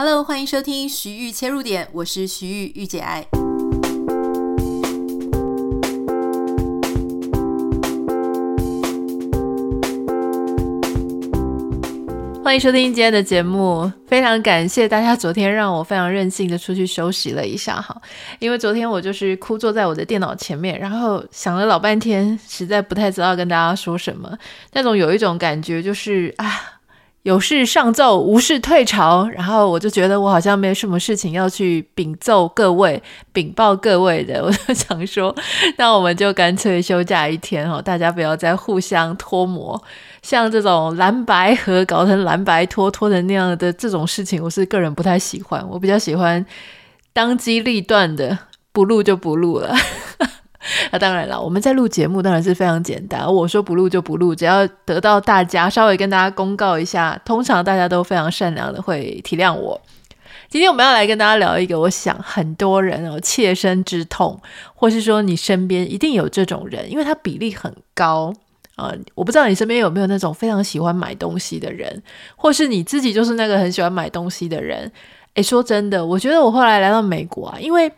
Hello，欢迎收听徐玉切入点，我是徐玉玉姐爱。欢迎收听今天的节目，非常感谢大家昨天让我非常任性的出去休息了一下哈，因为昨天我就是枯坐在我的电脑前面，然后想了老半天，实在不太知道跟大家说什么，那种有一种感觉就是啊。有事上奏，无事退朝。然后我就觉得我好像没什么事情要去禀奏各位、禀报各位的。我就想说，那我们就干脆休假一天哦，大家不要再互相拖磨。像这种蓝白合搞成蓝白拖拖成那样的这种事情，我是个人不太喜欢。我比较喜欢当机立断的，不录就不录了。那、当然了，我们在录节目当然是非常简单。我说不录就不录，只要得到大家稍微跟大家公告一下，通常大家都非常善良的会体谅我。今天我们要来跟大家聊一个，我想很多人哦切身之痛，或是说你身边一定有这种人，因为他比例很高啊、我不知道你身边有没有那种非常喜欢买东西的人，或是你自己就是那个很喜欢买东西的人。诶，说真的，我觉得我后来来到美国啊，因为。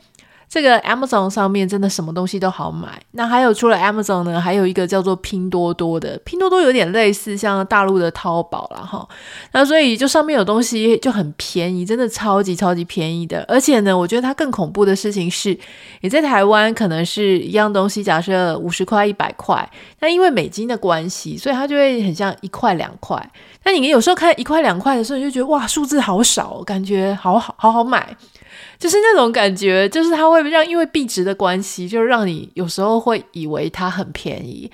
这个 Amazon 上面真的什么东西都好买。那还有除了 Amazon 呢，还有一个叫做拼多多的。拼多多有点类似像大陆的淘宝啦哈。那所以就上面有东西就很便宜，真的超级超级便宜的。而且呢，我觉得它更恐怖的事情是，你在台湾可能是一样东西，假设五十块、一百块，那因为美金的关系，所以它就会很像一块两块。那你有时候看一块两块的时候，你就觉得哇，数字好少，感觉好好好好买。就是那种感觉，就是它会让因为币值的关系，就让你有时候会以为它很便宜。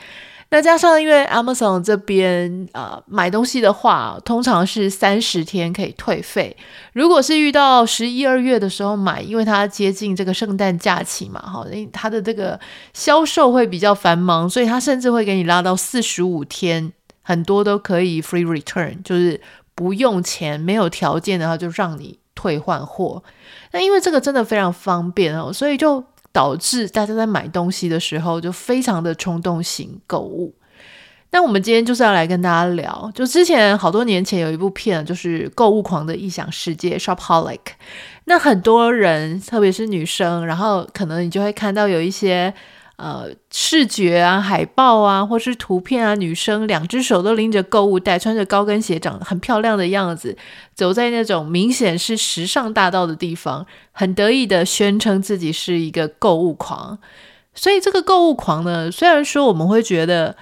那加上因为 Amazon 这边呃买东西的话，通常是三十天可以退费。如果是遇到十一二月的时候买，因为它接近这个圣诞假期嘛，哈，因为它的这个销售会比较繁忙，所以它甚至会给你拉到四十五天，很多都可以 free return，就是不用钱、没有条件的话就让你退换货。那因为这个真的非常方便哦，所以就导致大家在买东西的时候就非常的冲动型购物。那我们今天就是要来跟大家聊，就之前好多年前有一部片，就是《购物狂的异想世界》（Shopholic）。那很多人，特别是女生，然后可能你就会看到有一些。呃，视觉啊，海报啊，或是图片啊，女生两只手都拎着购物袋，穿着高跟鞋，长得很漂亮的样子，走在那种明显是时尚大道的地方，很得意的宣称自己是一个购物狂。所以这个购物狂呢，虽然说我们会觉得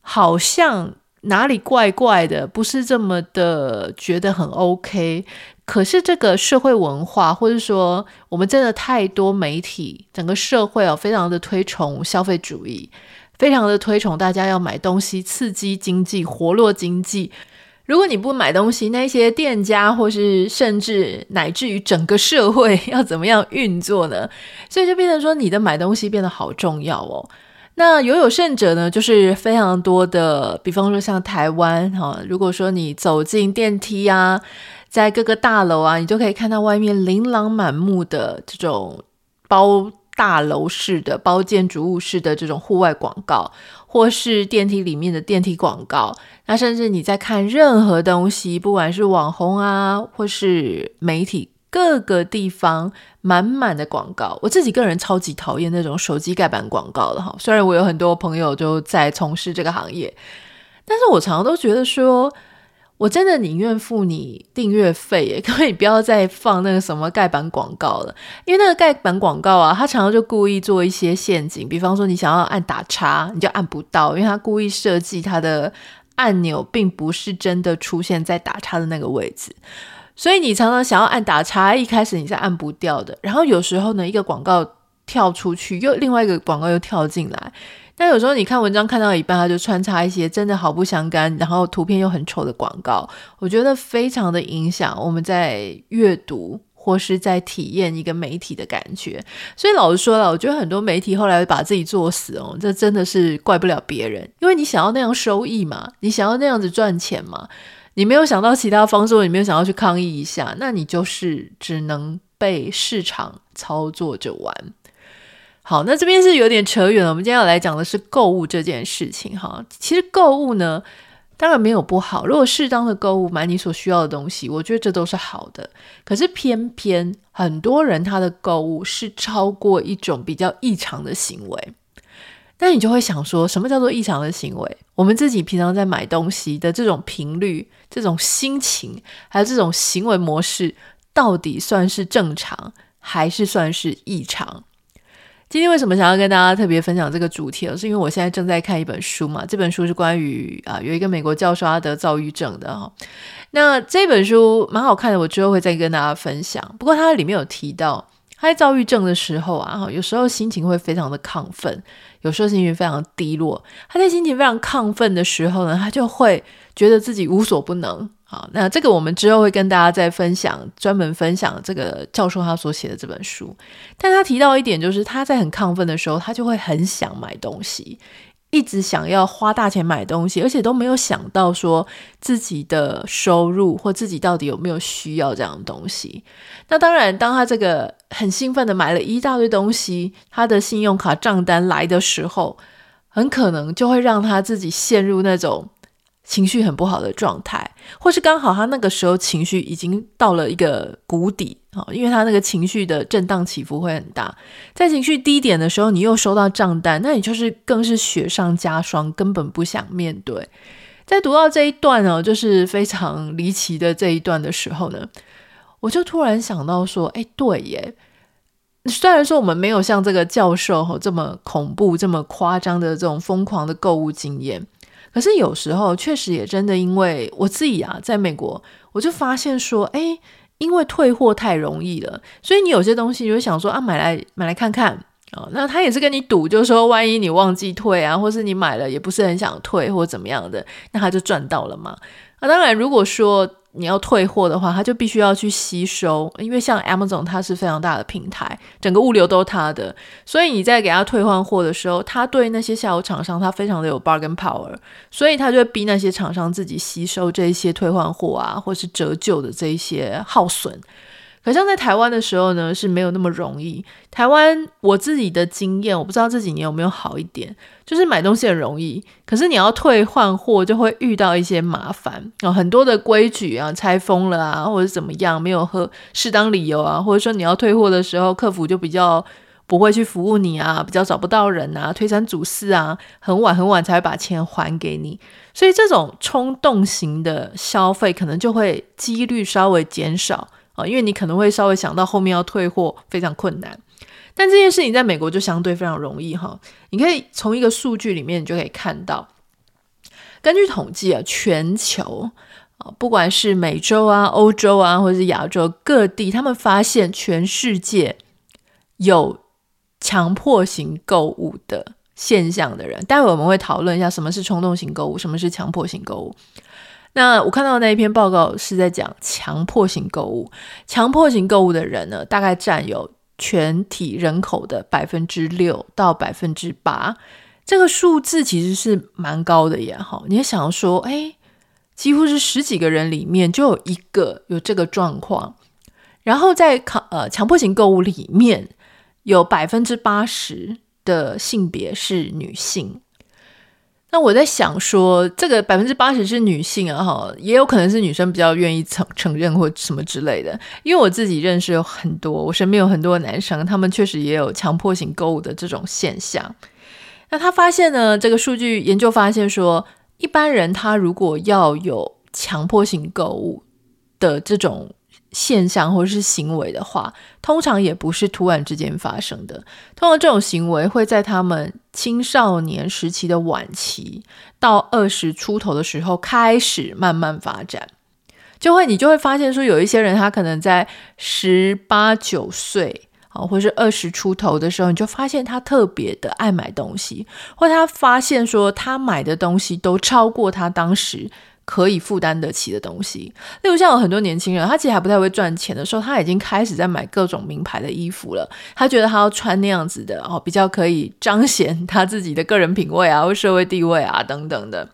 好像哪里怪怪的，不是这么的觉得很 OK。可是这个社会文化，或者说我们真的太多媒体，整个社会哦，非常的推崇消费主义，非常的推崇大家要买东西，刺激经济，活络经济。如果你不买东西，那些店家或是甚至乃至于整个社会要怎么样运作呢？所以就变成说，你的买东西变得好重要哦。那有有甚者呢，就是非常多的，比方说像台湾哈，如果说你走进电梯啊。在各个大楼啊，你就可以看到外面琳琅满目的这种包大楼式的、包建筑物式的这种户外广告，或是电梯里面的电梯广告。那甚至你在看任何东西，不管是网红啊，或是媒体，各个地方满满的广告。我自己个人超级讨厌那种手机盖板广告的哈。虽然我有很多朋友就在从事这个行业，但是我常常都觉得说。我真的宁愿付你订阅费耶，可以不要再放那个什么盖板广告了，因为那个盖板广告啊，他常常就故意做一些陷阱，比方说你想要按打叉，你就按不到，因为他故意设计他的按钮并不是真的出现在打叉的那个位置，所以你常常想要按打叉，一开始你是按不掉的，然后有时候呢，一个广告跳出去，又另外一个广告又跳进来。但有时候你看文章看到一半，它就穿插一些真的毫不相干，然后图片又很丑的广告，我觉得非常的影响我们在阅读或是在体验一个媒体的感觉。所以老实说了，我觉得很多媒体后来把自己作死哦，这真的是怪不了别人，因为你想要那样收益嘛，你想要那样子赚钱嘛，你没有想到其他方式，你没有想要去抗议一下，那你就是只能被市场操作着玩。好，那这边是有点扯远了。我们今天要来讲的是购物这件事情哈。其实购物呢，当然没有不好。如果适当的购物买你所需要的东西，我觉得这都是好的。可是偏偏很多人他的购物是超过一种比较异常的行为，那你就会想说，什么叫做异常的行为？我们自己平常在买东西的这种频率、这种心情，还有这种行为模式，到底算是正常，还是算是异常？今天为什么想要跟大家特别分享这个主题呢？是因为我现在正在看一本书嘛，这本书是关于啊有一个美国教授他得躁郁症的哈。那这本书蛮好看的，我之后会再跟大家分享。不过它里面有提到，他在躁郁症的时候啊，有时候心情会非常的亢奋，有时候心情非常低落。他在心情非常亢奋的时候呢，他就会觉得自己无所不能。好，那这个我们之后会跟大家再分享，专门分享这个教授他所写的这本书。但他提到一点，就是他在很亢奋的时候，他就会很想买东西，一直想要花大钱买东西，而且都没有想到说自己的收入或自己到底有没有需要这样的东西。那当然，当他这个很兴奋的买了一大堆东西，他的信用卡账单来的时候，很可能就会让他自己陷入那种。情绪很不好的状态，或是刚好他那个时候情绪已经到了一个谷底啊，因为他那个情绪的震荡起伏会很大。在情绪低点的时候，你又收到账单，那你就是更是雪上加霜，根本不想面对。在读到这一段哦，就是非常离奇的这一段的时候呢，我就突然想到说，哎，对耶，虽然说我们没有像这个教授这么恐怖、这么夸张的这种疯狂的购物经验。可是有时候确实也真的，因为我自己啊，在美国，我就发现说，哎，因为退货太容易了，所以你有些东西你就想说啊，买来买来看看啊，哦，那他也是跟你赌，就是说万一你忘记退啊，或是你买了也不是很想退或怎么样的，那他就赚到了嘛。那当然，如果说你要退货的话，他就必须要去吸收，因为像 Amazon 它是非常大的平台，整个物流都是他的，所以你在给他退换货的时候，他对那些下游厂商他非常的有 bargain power，所以他就会逼那些厂商自己吸收这些退换货啊，或是折旧的这一些耗损。好像在台湾的时候呢，是没有那么容易。台湾我自己的经验，我不知道这几年有没有好一点，就是买东西很容易，可是你要退换货就会遇到一些麻烦啊，很多的规矩啊，拆封了啊，或者怎么样，没有和适当理由啊，或者说你要退货的时候，客服就比较不会去服务你啊，比较找不到人啊，推三阻四啊，很晚很晚才会把钱还给你，所以这种冲动型的消费可能就会几率稍微减少。啊，因为你可能会稍微想到后面要退货非常困难，但这件事情在美国就相对非常容易哈。你可以从一个数据里面，你就可以看到，根据统计啊，全球啊，不管是美洲啊、欧洲啊，或者是亚洲各地，他们发现全世界有强迫型购物的现象的人，待会我们会讨论一下什么是冲动型购物，什么是强迫型购物。那我看到那一篇报告是在讲强迫型购物，强迫型购物的人呢，大概占有全体人口的百分之六到百分之八，这个数字其实是蛮高的耶。哈，你也想说，哎，几乎是十几个人里面就有一个有这个状况，然后在强呃强迫型购物里面有百分之八十的性别是女性。那我在想说，这个百分之八十是女性啊，哈，也有可能是女生比较愿意承承认或什么之类的。因为我自己认识有很多，我身边有很多男生，他们确实也有强迫性购物的这种现象。那他发现呢，这个数据研究发现说，一般人他如果要有强迫性购物的这种。现象或者是行为的话，通常也不是突然之间发生的。通常这种行为会在他们青少年时期的晚期到二十出头的时候开始慢慢发展，就会你就会发现说，有一些人他可能在十八九岁啊，或是二十出头的时候，你就发现他特别的爱买东西，或他发现说他买的东西都超过他当时。可以负担得起的东西，例如像有很多年轻人，他其实还不太会赚钱的时候，他已经开始在买各种名牌的衣服了。他觉得他要穿那样子的哦，比较可以彰显他自己的个人品味啊，或社会地位啊等等的。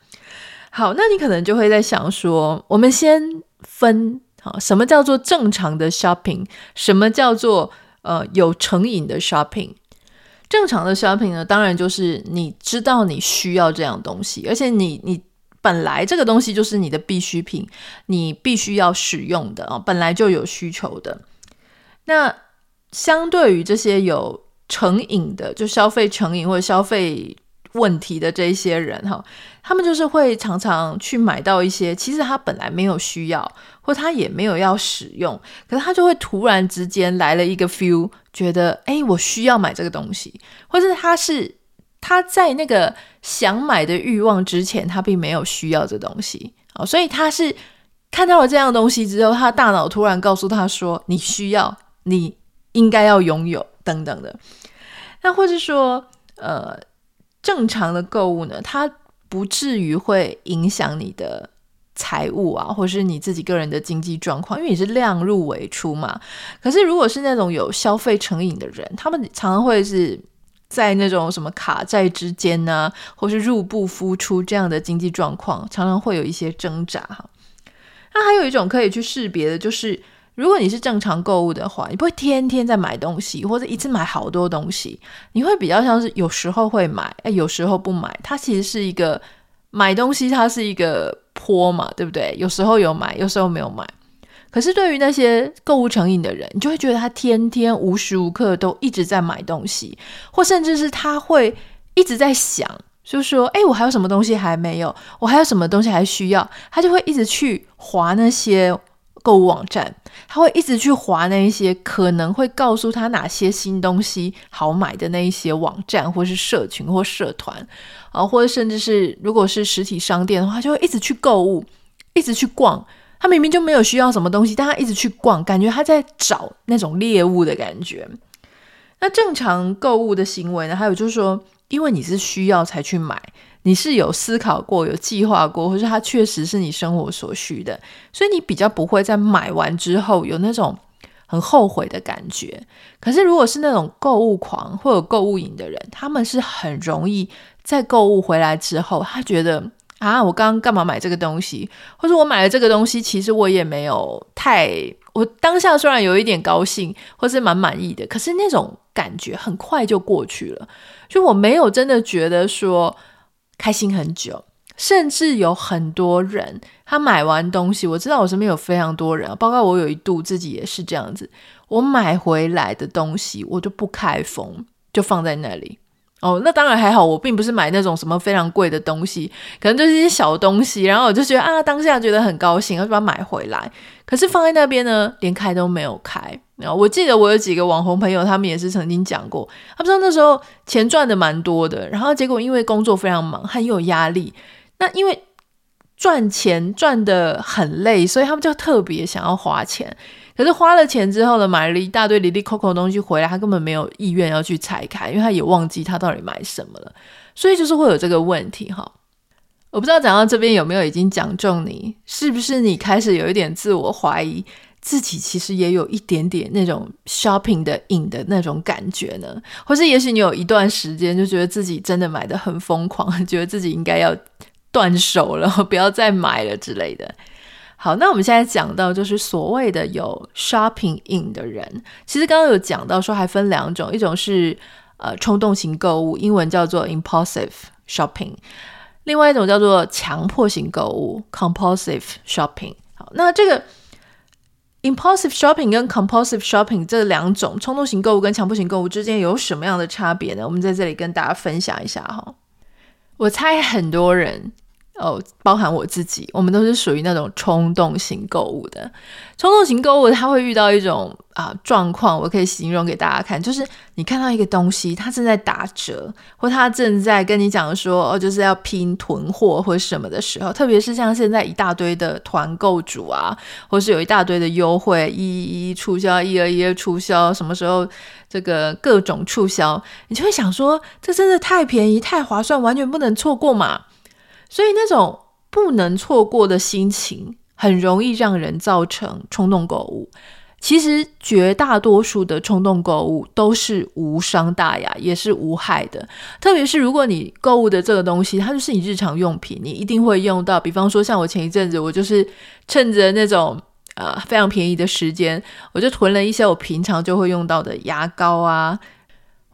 好，那你可能就会在想说，我们先分好，什么叫做正常的 shopping，什么叫做呃有成瘾的 shopping。正常的 shopping 呢，当然就是你知道你需要这样东西，而且你你。本来这个东西就是你的必需品，你必须要使用的啊，本来就有需求的。那相对于这些有成瘾的，就消费成瘾或者消费问题的这一些人哈，他们就是会常常去买到一些其实他本来没有需要，或他也没有要使用，可是他就会突然之间来了一个 feel，觉得哎，我需要买这个东西，或者他是他在那个想买的欲望之前，他并没有需要这东西啊，所以他是看到了这样东西之后，他大脑突然告诉他说，你需要，你应该要拥有等等的，那或者说呃。正常的购物呢，它不至于会影响你的财务啊，或是你自己个人的经济状况，因为你是量入为出嘛。可是如果是那种有消费成瘾的人，他们常常会是在那种什么卡债之间呢，或是入不敷出这样的经济状况，常常会有一些挣扎哈。那还有一种可以去识别的，就是。如果你是正常购物的话，你不会天天在买东西，或者一次买好多东西，你会比较像是有时候会买，哎，有时候不买。它其实是一个买东西，它是一个坡嘛，对不对？有时候有买，有时候没有买。可是对于那些购物成瘾的人，你就会觉得他天天无时无刻都一直在买东西，或甚至是他会一直在想，就是说，哎，我还有什么东西还没有？我还有什么东西还需要？他就会一直去划那些。购物网站，他会一直去划那一些可能会告诉他哪些新东西好买的那一些网站，或是社群或社团啊，或者甚至是如果是实体商店的话，就会一直去购物，一直去逛。他明明就没有需要什么东西，但他一直去逛，感觉他在找那种猎物的感觉。那正常购物的行为呢？还有就是说，因为你是需要才去买。你是有思考过、有计划过，或者它确实是你生活所需的，所以你比较不会在买完之后有那种很后悔的感觉。可是，如果是那种购物狂或者购物瘾的人，他们是很容易在购物回来之后，他觉得啊，我刚刚干嘛买这个东西？或者我买了这个东西，其实我也没有太……我当下虽然有一点高兴，或是蛮满意的，可是那种感觉很快就过去了。就我没有真的觉得说。开心很久，甚至有很多人，他买完东西，我知道我身边有非常多人，包括我有一度自己也是这样子。我买回来的东西，我就不开封，就放在那里。哦，那当然还好，我并不是买那种什么非常贵的东西，可能就是一些小东西，然后我就觉得啊，当下觉得很高兴，我就把它买回来。可是放在那边呢，连开都没有开。然后我记得我有几个网红朋友，他们也是曾经讲过，他们说那时候钱赚的蛮多的，然后结果因为工作非常忙，很有压力。那因为赚钱赚得很累，所以他们就特别想要花钱。可是花了钱之后呢，买了一大堆哩哩抠抠的东西回来，他根本没有意愿要去拆开，因为他也忘记他到底买什么了。所以就是会有这个问题哈。我不知道讲到这边有没有已经讲中你，是不是你开始有一点自我怀疑，自己其实也有一点点那种 shopping 的瘾的那种感觉呢？或是也许你有一段时间就觉得自己真的买的很疯狂，觉得自己应该要断手了，不要再买了之类的。好，那我们现在讲到就是所谓的有 shopping in 的人，其实刚刚有讲到说还分两种，一种是呃冲动型购物，英文叫做 impulsive shopping，另外一种叫做强迫型购物 compulsive shopping。好，那这个 impulsive shopping 跟 compulsive shopping 这两种冲动型购物跟强迫型购物之间有什么样的差别呢？我们在这里跟大家分享一下哈。我猜很多人。哦，包含我自己，我们都是属于那种冲动型购物的。冲动型购物，它会遇到一种啊状况，我可以形容给大家看，就是你看到一个东西，它正在打折，或它正在跟你讲说，哦，就是要拼囤货或什么的时候，特别是像现在一大堆的团购主啊，或是有一大堆的优惠，一一一促销，一二一二促销，什么时候这个各种促销，你就会想说，这真的太便宜、太划算，完全不能错过嘛。所以那种不能错过的心情，很容易让人造成冲动购物。其实绝大多数的冲动购物都是无伤大雅，也是无害的。特别是如果你购物的这个东西，它就是你日常用品，你一定会用到。比方说，像我前一阵子，我就是趁着那种呃非常便宜的时间，我就囤了一些我平常就会用到的牙膏啊。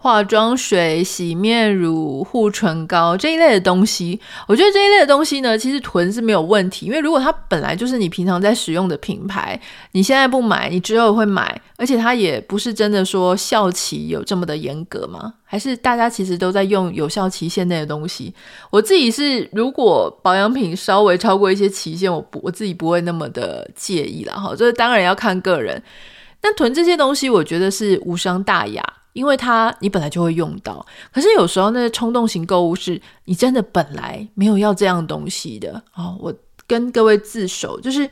化妆水、洗面乳、护唇膏这一类的东西，我觉得这一类的东西呢，其实囤是没有问题，因为如果它本来就是你平常在使用的品牌，你现在不买，你之后会买，而且它也不是真的说效期有这么的严格吗？还是大家其实都在用有效期限内的东西？我自己是，如果保养品稍微超过一些期限，我不我自己不会那么的介意啦。哈，这当然要看个人。但囤这些东西，我觉得是无伤大雅。因为它你本来就会用到，可是有时候那个冲动型购物是你真的本来没有要这样东西的哦。我跟各位自首，就是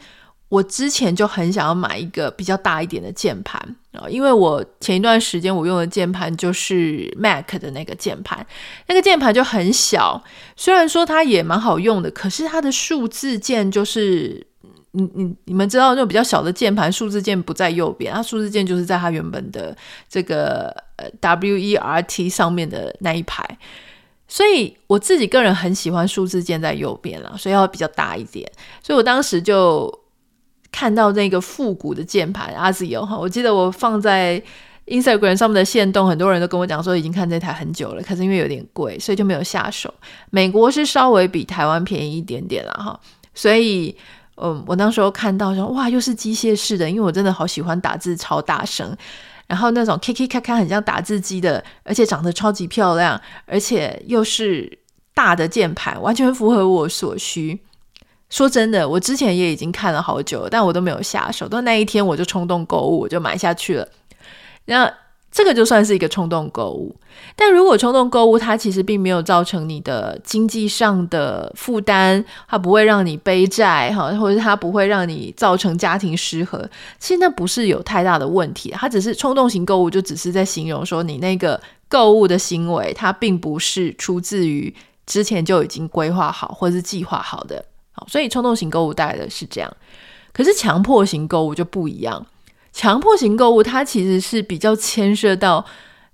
我之前就很想要买一个比较大一点的键盘啊，因为我前一段时间我用的键盘就是 Mac 的那个键盘，那个键盘就很小，虽然说它也蛮好用的，可是它的数字键就是。你你你们知道那种比较小的键盘，数字键不在右边，它数字键就是在它原本的这个 W E R T 上面的那一排，所以我自己个人很喜欢数字键在右边啦，所以要比较大一点。所以我当时就看到那个复古的键盘，ASIO 哈，我记得我放在 Instagram 上面的线动，很多人都跟我讲说已经看这台很久了，可是因为有点贵，所以就没有下手。美国是稍微比台湾便宜一点点啦哈，所以。嗯，我那时候看到说，哇，又是机械式的，因为我真的好喜欢打字，超大声，然后那种 K K 咔咔很像打字机的，而且长得超级漂亮，而且又是大的键盘，完全符合我所需。说真的，我之前也已经看了好久，但我都没有下手，到那一天我就冲动购物，我就买下去了。然后。这个就算是一个冲动购物，但如果冲动购物，它其实并没有造成你的经济上的负担，它不会让你背债哈，或者它不会让你造成家庭失和，其实那不是有太大的问题，它只是冲动型购物，就只是在形容说你那个购物的行为，它并不是出自于之前就已经规划好或是计划好的，好，所以冲动型购物带来的是这样，可是强迫型购物就不一样。强迫型购物，它其实是比较牵涉到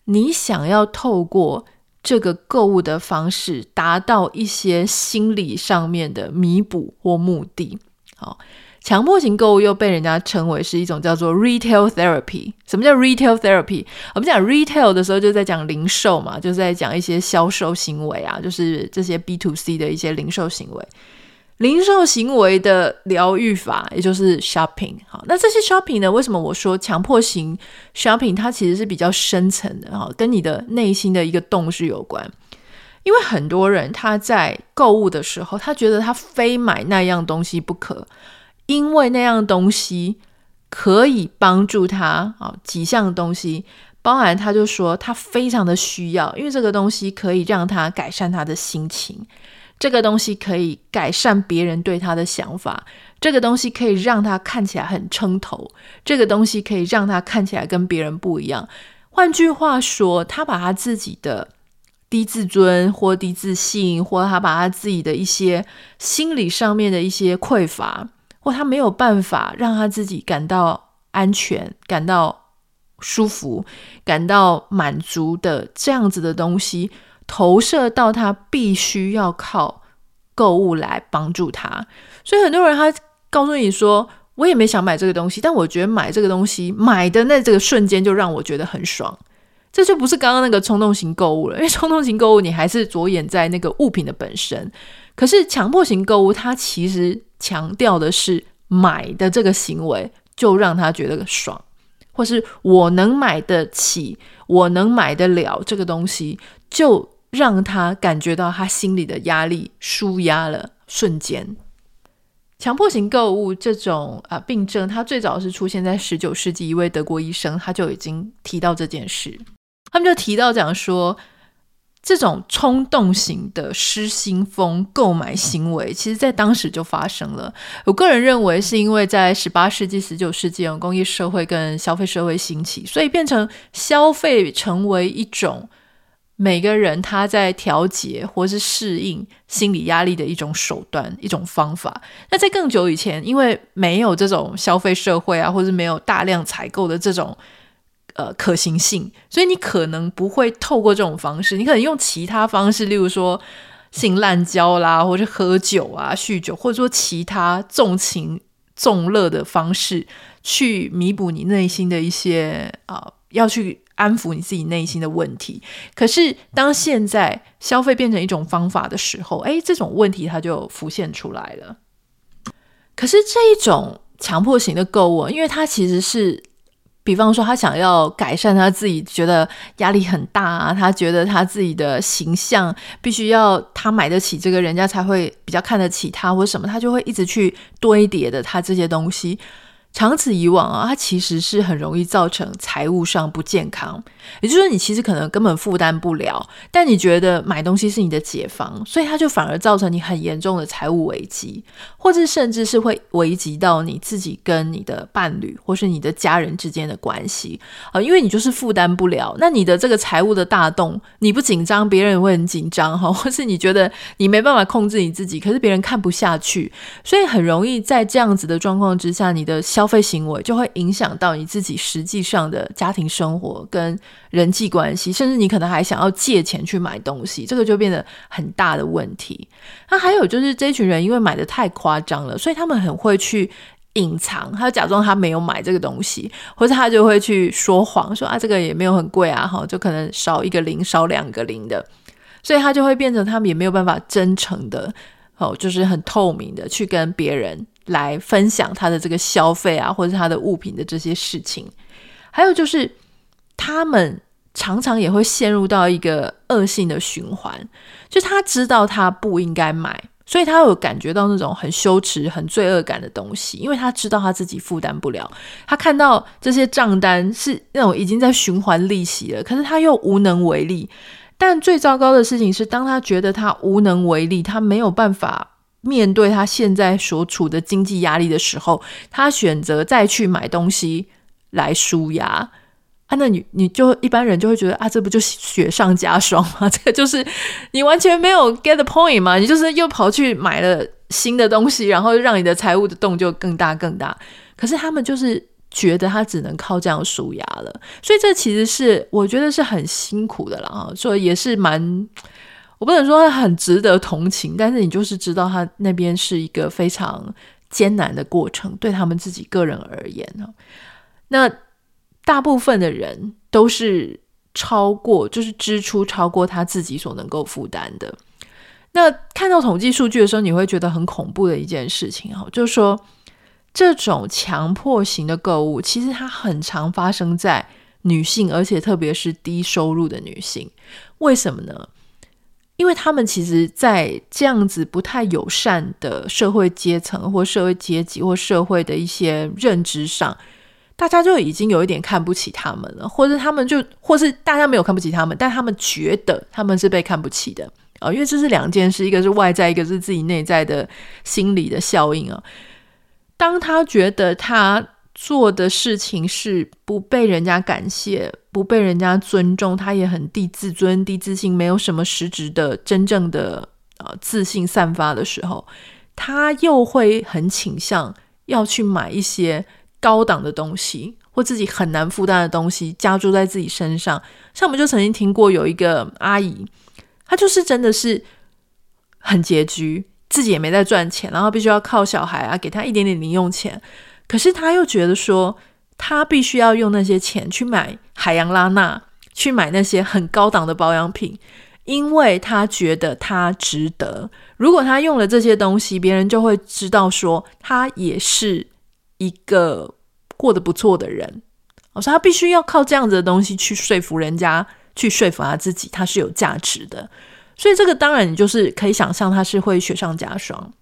你想要透过这个购物的方式，达到一些心理上面的弥补或目的。好，强迫型购物又被人家称为是一种叫做 retail therapy。什么叫 retail therapy？我们讲 retail 的时候，就在讲零售嘛，就是在讲一些销售行为啊，就是这些 B to C 的一些零售行为。零售行为的疗愈法，也就是 shopping。好，那这些 shopping 呢？为什么我说强迫型 shopping 它其实是比较深层的哈，跟你的内心的一个洞是有关。因为很多人他在购物的时候，他觉得他非买那样东西不可，因为那样东西可以帮助他啊，几项东西，包含他就说他非常的需要，因为这个东西可以让他改善他的心情。这个东西可以改善别人对他的想法，这个东西可以让他看起来很称头，这个东西可以让他看起来跟别人不一样。换句话说，他把他自己的低自尊或低自信，或他把他自己的一些心理上面的一些匮乏，或他没有办法让他自己感到安全、感到舒服、感到满足的这样子的东西。投射到他必须要靠购物来帮助他，所以很多人他告诉你说，我也没想买这个东西，但我觉得买这个东西买的那这个瞬间就让我觉得很爽，这就不是刚刚那个冲动型购物了，因为冲动型购物你还是着眼在那个物品的本身，可是强迫型购物它其实强调的是买的这个行为就让他觉得爽，或是我能买得起，我能买得了这个东西就。让他感觉到他心里的压力舒压了，瞬间。强迫型购物这种啊病症，它最早是出现在十九世纪，一位德国医生他就已经提到这件事。他们就提到讲说，这种冲动型的失心疯购买行为，其实在当时就发生了。我个人认为，是因为在十八世纪、十九世纪，工业社会跟消费社会兴起，所以变成消费成为一种。每个人他在调节或是适应心理压力的一种手段、一种方法。那在更久以前，因为没有这种消费社会啊，或是没有大量采购的这种呃可行性，所以你可能不会透过这种方式，你可能用其他方式，例如说性滥交啦，或者喝酒啊、酗酒，或者说其他纵情纵乐的方式，去弥补你内心的一些啊。要去安抚你自己内心的问题。可是当现在消费变成一种方法的时候，哎，这种问题它就浮现出来了。可是这一种强迫型的购物，因为它其实是。比方说，他想要改善他自己，觉得压力很大啊，他觉得他自己的形象必须要他买得起这个，人家才会比较看得起他，或什么，他就会一直去堆叠的他这些东西。长此以往啊，它其实是很容易造成财务上不健康。也就是说，你其实可能根本负担不了，但你觉得买东西是你的解放，所以它就反而造成你很严重的财务危机，或者甚至是会危及到你自己跟你的伴侣或是你的家人之间的关系啊，因为你就是负担不了。那你的这个财务的大洞，你不紧张，别人也会很紧张哈，或是你觉得你没办法控制你自己，可是别人看不下去，所以很容易在这样子的状况之下，你的消消费行为就会影响到你自己实际上的家庭生活跟人际关系，甚至你可能还想要借钱去买东西，这个就变得很大的问题。那还有就是这群人因为买的太夸张了，所以他们很会去隐藏，他假装他没有买这个东西，或者他就会去说谎，说啊这个也没有很贵啊，哈，就可能少一个零，少两个零的，所以他就会变成他们也没有办法真诚的，哦，就是很透明的去跟别人。来分享他的这个消费啊，或者他的物品的这些事情，还有就是他们常常也会陷入到一个恶性的循环，就他知道他不应该买，所以他有感觉到那种很羞耻、很罪恶感的东西，因为他知道他自己负担不了，他看到这些账单是那种已经在循环利息了，可是他又无能为力。但最糟糕的事情是，当他觉得他无能为力，他没有办法。面对他现在所处的经济压力的时候，他选择再去买东西来舒压啊，那你你就一般人就会觉得啊，这不就雪上加霜吗？这个就是你完全没有 get point 嘛，你就是又跑去买了新的东西，然后让你的财务的洞就更大更大。可是他们就是觉得他只能靠这样舒压了，所以这其实是我觉得是很辛苦的了啊，所以也是蛮。我不能说他很值得同情，但是你就是知道他那边是一个非常艰难的过程，对他们自己个人而言呢。那大部分的人都是超过，就是支出超过他自己所能够负担的。那看到统计数据的时候，你会觉得很恐怖的一件事情哈，就是说这种强迫型的购物，其实它很常发生在女性，而且特别是低收入的女性。为什么呢？因为他们其实，在这样子不太友善的社会阶层或社会阶级或社会的一些认知上，大家就已经有一点看不起他们了，或者他们就，或是大家没有看不起他们，但他们觉得他们是被看不起的啊，因为这是两件事，一个是外在，一个是自己内在的心理的效应啊。当他觉得他。做的事情是不被人家感谢，不被人家尊重，他也很低自尊、低自信，没有什么实质的真正的呃自信散发的时候，他又会很倾向要去买一些高档的东西或自己很难负担的东西，加注在自己身上。像我们就曾经听过有一个阿姨，她就是真的是很拮据，自己也没在赚钱，然后必须要靠小孩啊给她一点点零用钱。可是他又觉得说，他必须要用那些钱去买海洋拉娜，去买那些很高档的保养品，因为他觉得他值得。如果他用了这些东西，别人就会知道说他也是一个过得不错的人。我说他必须要靠这样子的东西去说服人家，去说服他自己，他是有价值的。所以这个当然你就是可以想象，他是会雪上加霜。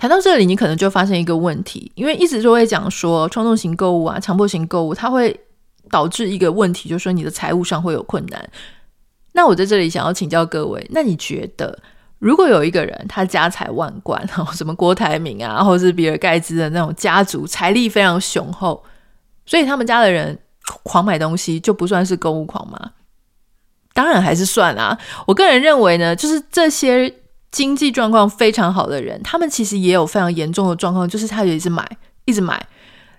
谈到这里，你可能就发现一个问题，因为一直都会讲说冲动型购物啊、强迫型购物，它会导致一个问题，就是说你的财务上会有困难。那我在这里想要请教各位，那你觉得如果有一个人他家财万贯，然后什么郭台铭啊，或者是比尔盖茨的那种家族，财力非常雄厚，所以他们家的人狂买东西，就不算是购物狂吗？当然还是算啊。我个人认为呢，就是这些。经济状况非常好的人，他们其实也有非常严重的状况，就是他也一直买，一直买，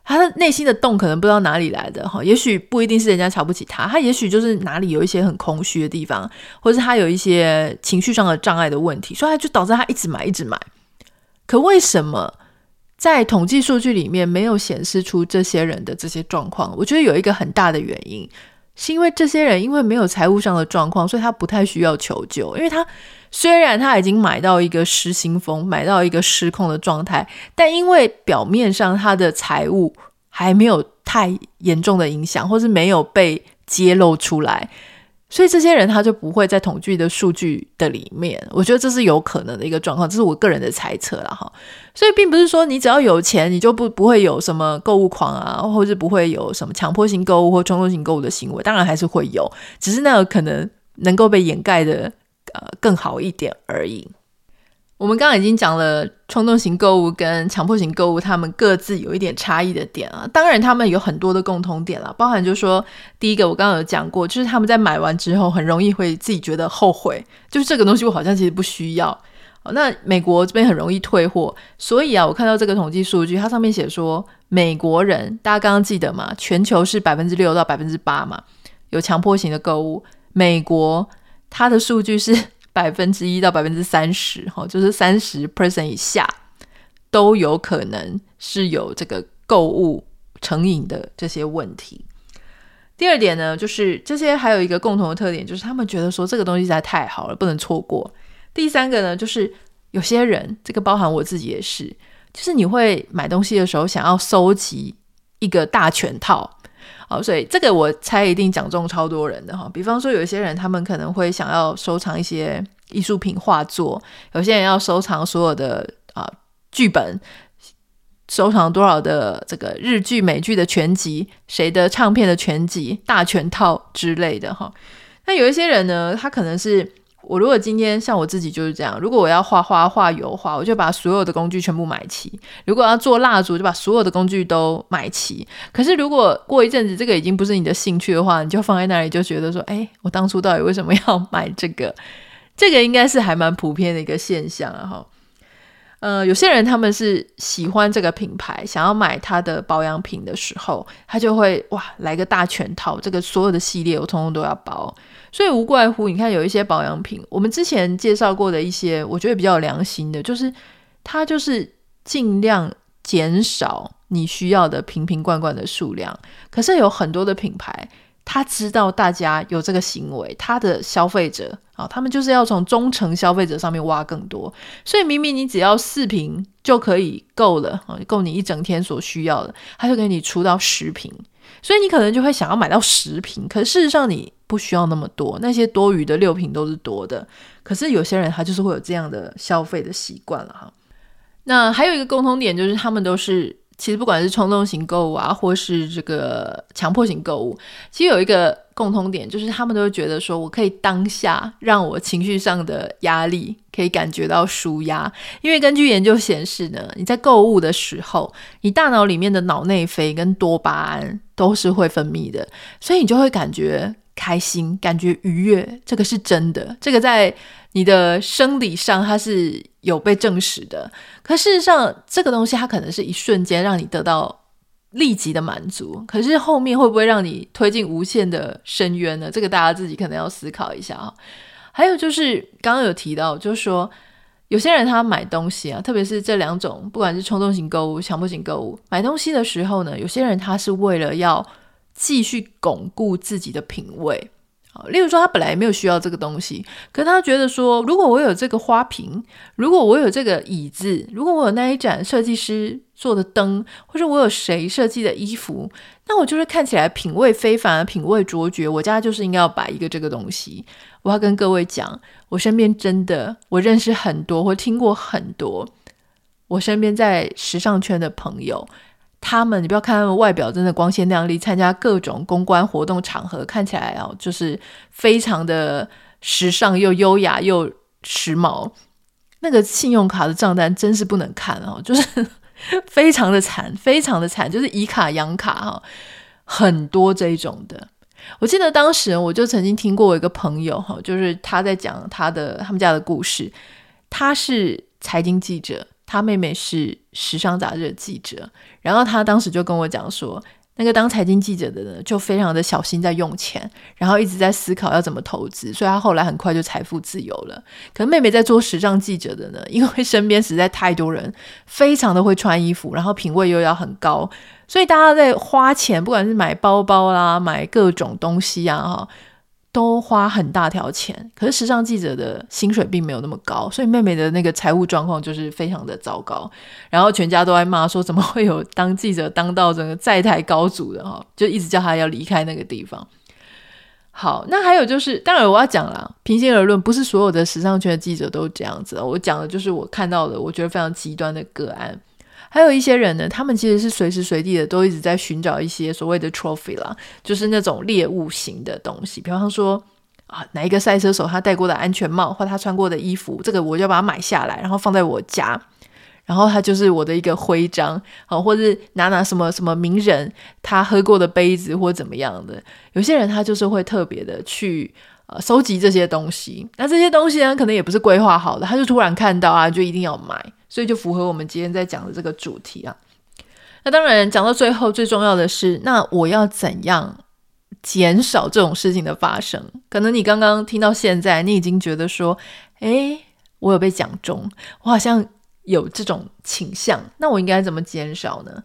他的内心的洞可能不知道哪里来的哈，也许不一定是人家瞧不起他，他也许就是哪里有一些很空虚的地方，或是他有一些情绪上的障碍的问题，所以他就导致他一直买，一直买。可为什么在统计数据里面没有显示出这些人的这些状况？我觉得有一个很大的原因。是因为这些人因为没有财务上的状况，所以他不太需要求救。因为他虽然他已经买到一个失心疯、买到一个失控的状态，但因为表面上他的财务还没有太严重的影响，或是没有被揭露出来。所以这些人他就不会在统计的数据的里面，我觉得这是有可能的一个状况，这是我个人的猜测了哈。所以并不是说你只要有钱，你就不不会有什么购物狂啊，或者不会有什么强迫性购物或冲动性购物的行为，当然还是会有，只是那个可能能够被掩盖的呃更好一点而已。我们刚刚已经讲了冲动型购物跟强迫型购物，他们各自有一点差异的点啊。当然，他们有很多的共同点了，包含就是说，第一个我刚刚有讲过，就是他们在买完之后很容易会自己觉得后悔，就是这个东西我好像其实不需要。那美国这边很容易退货，所以啊，我看到这个统计数据，它上面写说，美国人大家刚刚记得吗？全球是百分之六到百分之八嘛，有强迫型的购物，美国它的数据是。百分之一到百分之三十，哈，就是三十 percent 以下都有可能是有这个购物成瘾的这些问题。第二点呢，就是这些还有一个共同的特点，就是他们觉得说这个东西实在太好了，不能错过。第三个呢，就是有些人，这个包含我自己也是，就是你会买东西的时候想要收集一个大全套。好，所以这个我猜一定讲中超多人的哈。比方说，有一些人他们可能会想要收藏一些艺术品、画作；有些人要收藏所有的啊剧本，收藏多少的这个日剧、美剧的全集，谁的唱片的全集、大全套之类的哈。那有一些人呢，他可能是。我如果今天像我自己就是这样，如果我要画画、画油画，我就把所有的工具全部买齐；如果要做蜡烛，就把所有的工具都买齐。可是如果过一阵子这个已经不是你的兴趣的话，你就放在那里，就觉得说：“哎，我当初到底为什么要买这个？”这个应该是还蛮普遍的一个现象啊！哈。呃，有些人他们是喜欢这个品牌，想要买它的保养品的时候，他就会哇来个大全套，这个所有的系列我通通都要包。所以无怪乎你看有一些保养品，我们之前介绍过的一些，我觉得比较良心的，就是它就是尽量减少你需要的瓶瓶罐罐的数量。可是有很多的品牌。他知道大家有这个行为，他的消费者啊，他们就是要从忠诚消费者上面挖更多，所以明明你只要四瓶就可以够了啊，够你一整天所需要的，他就给你出到十瓶，所以你可能就会想要买到十瓶，可事实上你不需要那么多，那些多余的六瓶都是多的，可是有些人他就是会有这样的消费的习惯了哈。那还有一个共同点就是他们都是。其实不管是冲动型购物啊，或是这个强迫型购物，其实有一个共通点，就是他们都会觉得说，我可以当下让我情绪上的压力可以感觉到舒压。因为根据研究显示呢，你在购物的时候，你大脑里面的脑内啡跟多巴胺都是会分泌的，所以你就会感觉开心，感觉愉悦。这个是真的，这个在你的生理上它是有被证实的。可事实上，这个东西它可能是一瞬间让你得到立即的满足，可是后面会不会让你推进无限的深渊呢？这个大家自己可能要思考一下啊。还有就是刚刚有提到，就是说有些人他买东西啊，特别是这两种，不管是冲动型购物、强迫型购物，买东西的时候呢，有些人他是为了要继续巩固自己的品味。例如说，他本来没有需要这个东西，可他觉得说，如果我有这个花瓶，如果我有这个椅子，如果我有那一盏设计师做的灯，或者我有谁设计的衣服，那我就是看起来品味非凡，品味卓绝。我家就是应该要摆一个这个东西。我要跟各位讲，我身边真的，我认识很多，或听过很多，我身边在时尚圈的朋友。他们，你不要看他们外表真的光鲜亮丽，参加各种公关活动场合，看起来哦，就是非常的时尚又优雅又时髦。那个信用卡的账单真是不能看哦，就是 非常的惨，非常的惨，就是以卡养卡哈，很多这一种的。我记得当时我就曾经听过我一个朋友哈，就是他在讲他的他们家的故事，他是财经记者。他妹妹是时尚杂志的记者，然后他当时就跟我讲说：“那个当财经记者的呢，就非常的小心在用钱，然后一直在思考要怎么投资，所以他后来很快就财富自由了。可妹妹在做时尚记者的呢，因为身边实在太多人，非常的会穿衣服，然后品味又要很高，所以大家在花钱，不管是买包包啦，买各种东西啊，哈。都花很大条钱，可是时尚记者的薪水并没有那么高，所以妹妹的那个财务状况就是非常的糟糕。然后全家都在骂说，怎么会有当记者当到整个债台高筑的哈，就一直叫她要离开那个地方。好，那还有就是，当然我要讲了，平心而论，不是所有的时尚圈的记者都这样子。我讲的就是我看到的，我觉得非常极端的个案。还有一些人呢，他们其实是随时随地的都一直在寻找一些所谓的 trophy 啦，就是那种猎物型的东西。比方说啊，哪一个赛车手他戴过的安全帽或他穿过的衣服，这个我就把它买下来，然后放在我家，然后它就是我的一个徽章。好、啊，或者是拿拿什么什么名人他喝过的杯子或怎么样的。有些人他就是会特别的去呃收集这些东西。那这些东西呢，可能也不是规划好的，他就突然看到啊，就一定要买。所以就符合我们今天在讲的这个主题啊。那当然讲到最后，最重要的是，那我要怎样减少这种事情的发生？可能你刚刚听到现在，你已经觉得说，诶，我有被讲中，我好像有这种倾向。那我应该怎么减少呢？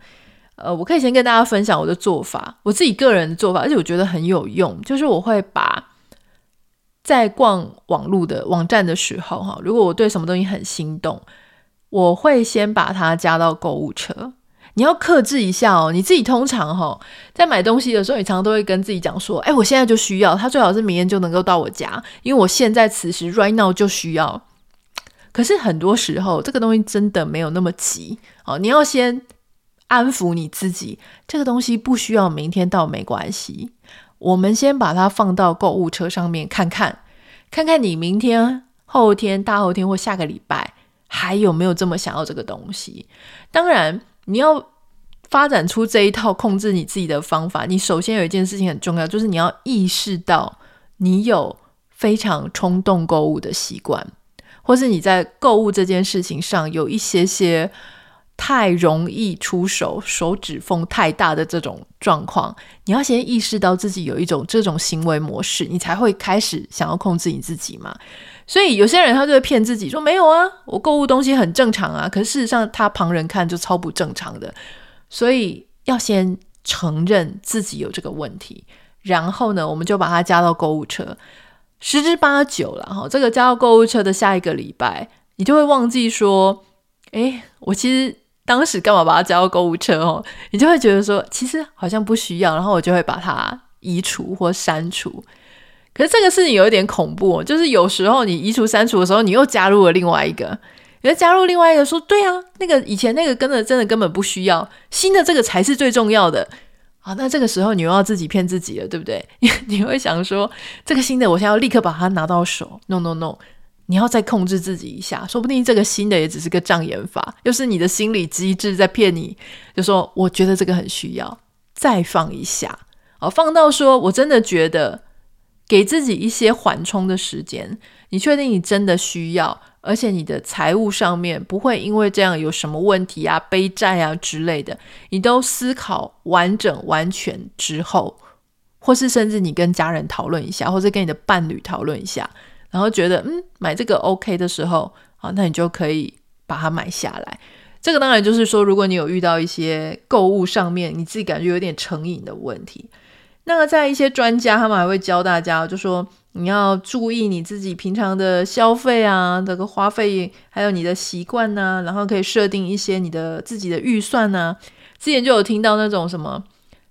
呃，我可以先跟大家分享我的做法，我自己个人的做法，而且我觉得很有用，就是我会把在逛网络的网站的时候，哈，如果我对什么东西很心动。我会先把它加到购物车。你要克制一下哦。你自己通常哈，在买东西的时候，你常常都会跟自己讲说：“哎，我现在就需要它，最好是明天就能够到我家，因为我现在此时 right now 就需要。”可是很多时候，这个东西真的没有那么急哦。你要先安抚你自己，这个东西不需要明天到没关系。我们先把它放到购物车上面看看，看看你明天、后天、大后天或下个礼拜。还有没有这么想要这个东西？当然，你要发展出这一套控制你自己的方法。你首先有一件事情很重要，就是你要意识到你有非常冲动购物的习惯，或是你在购物这件事情上有一些些太容易出手、手指缝太大的这种状况。你要先意识到自己有一种这种行为模式，你才会开始想要控制你自己嘛。所以有些人他就会骗自己说没有啊，我购物东西很正常啊，可事实上他旁人看就超不正常的。所以要先承认自己有这个问题，然后呢，我们就把它加到购物车，十之八九了哈。这个加到购物车的下一个礼拜，你就会忘记说，诶，我其实当时干嘛把它加到购物车哦？你就会觉得说，其实好像不需要，然后我就会把它移除或删除。可是这个事情有一点恐怖，就是有时候你移除删除的时候，你又加入了另外一个，你又加入另外一个说，对啊，那个以前那个跟的真的根本不需要，新的这个才是最重要的啊。那这个时候你又要自己骗自己了，对不对？你 你会想说，这个新的我现在要立刻把它拿到手，no no no，你要再控制自己一下，说不定这个新的也只是个障眼法，又是你的心理机制在骗你，就说我觉得这个很需要，再放一下，好，放到说我真的觉得。给自己一些缓冲的时间，你确定你真的需要，而且你的财务上面不会因为这样有什么问题啊、背债啊之类的，你都思考完整完全之后，或是甚至你跟家人讨论一下，或者跟你的伴侣讨论一下，然后觉得嗯买这个 OK 的时候，好，那你就可以把它买下来。这个当然就是说，如果你有遇到一些购物上面你自己感觉有点成瘾的问题。那么，在一些专家，他们还会教大家，就说你要注意你自己平常的消费啊，这个花费，还有你的习惯呐，然后可以设定一些你的自己的预算呐。之前就有听到那种什么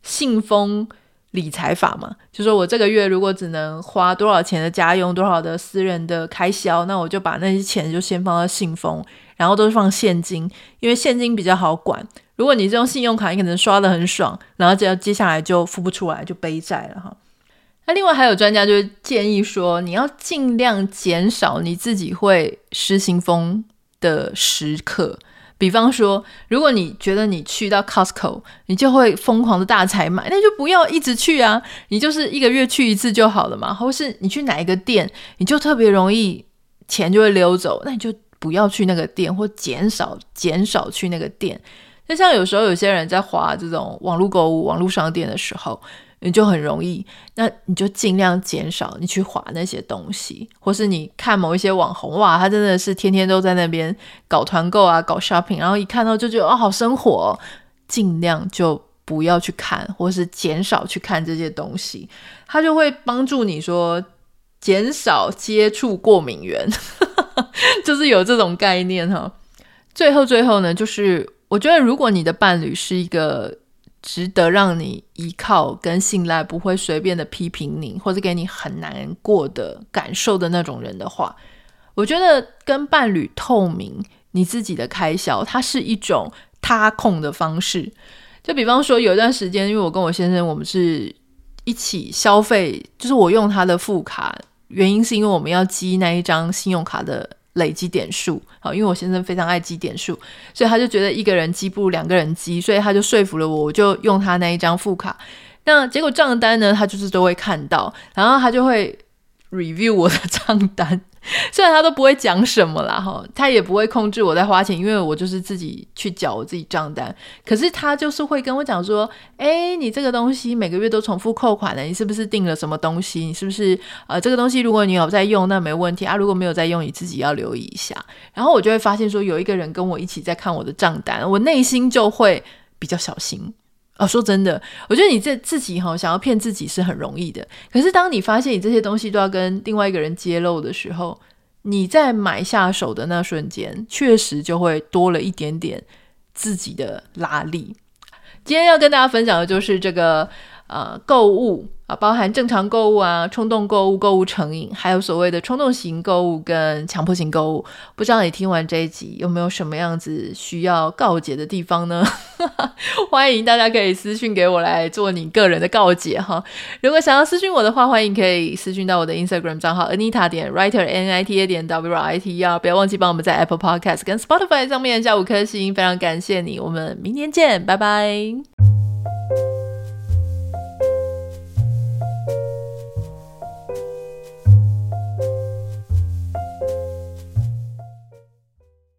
信封理财法嘛，就说我这个月如果只能花多少钱的家用，多少的私人的开销，那我就把那些钱就先放到信封，然后都是放现金，因为现金比较好管。如果你是用信用卡，你可能刷得很爽，然后接接下来就付不出来，就背债了哈。那另外还有专家就是建议说，你要尽量减少你自己会失心疯的时刻。比方说，如果你觉得你去到 Costco，你就会疯狂的大采买，那就不要一直去啊，你就是一个月去一次就好了嘛。或是你去哪一个店，你就特别容易钱就会溜走，那你就不要去那个店，或减少减少去那个店。就像有时候有些人在滑这种网络购物、网络商店的时候，你就很容易，那你就尽量减少你去滑那些东西，或是你看某一些网红，哇，他真的是天天都在那边搞团购啊、搞 shopping，然后一看到就觉得哦，好生活哦，尽量就不要去看，或是减少去看这些东西，它就会帮助你说减少接触过敏源，就是有这种概念哈。最后，最后呢，就是。我觉得，如果你的伴侣是一个值得让你依靠跟信赖，不会随便的批评你或者给你很难过的感受的那种人的话，我觉得跟伴侣透明你自己的开销，它是一种他控的方式。就比方说，有一段时间，因为我跟我先生，我们是一起消费，就是我用他的副卡，原因是因为我们要积那一张信用卡的。累积点数，好，因为我先生非常爱积点数，所以他就觉得一个人积不如两个人积，所以他就说服了我，我就用他那一张副卡。那结果账单呢，他就是都会看到，然后他就会 review 我的账单。虽然他都不会讲什么啦，哈，他也不会控制我在花钱，因为我就是自己去缴我自己账单。可是他就是会跟我讲说，诶，你这个东西每个月都重复扣款了，你是不是订了什么东西？你是不是呃，这个东西如果你有在用，那没问题啊。如果没有在用，你自己要留意一下。然后我就会发现说，有一个人跟我一起在看我的账单，我内心就会比较小心。啊，说真的，我觉得你这自己哈想要骗自己是很容易的。可是当你发现你这些东西都要跟另外一个人揭露的时候，你在买下手的那瞬间，确实就会多了一点点自己的拉力。今天要跟大家分享的就是这个呃购物。啊，包含正常购物啊、冲动购物、购物成瘾，还有所谓的冲动型购物跟强迫型购物。不知道你听完这一集有没有什么样子需要告解的地方呢？欢迎大家可以私讯给我来做你个人的告解哈。如果想要私讯我的话，欢迎可以私讯到我的 Instagram 账号 Anita 点 Writer N I T A 点 W R I T E R。不要忘记帮我们在 Apple Podcast 跟 Spotify 上面加五颗星，非常感谢你。我们明天见，拜拜。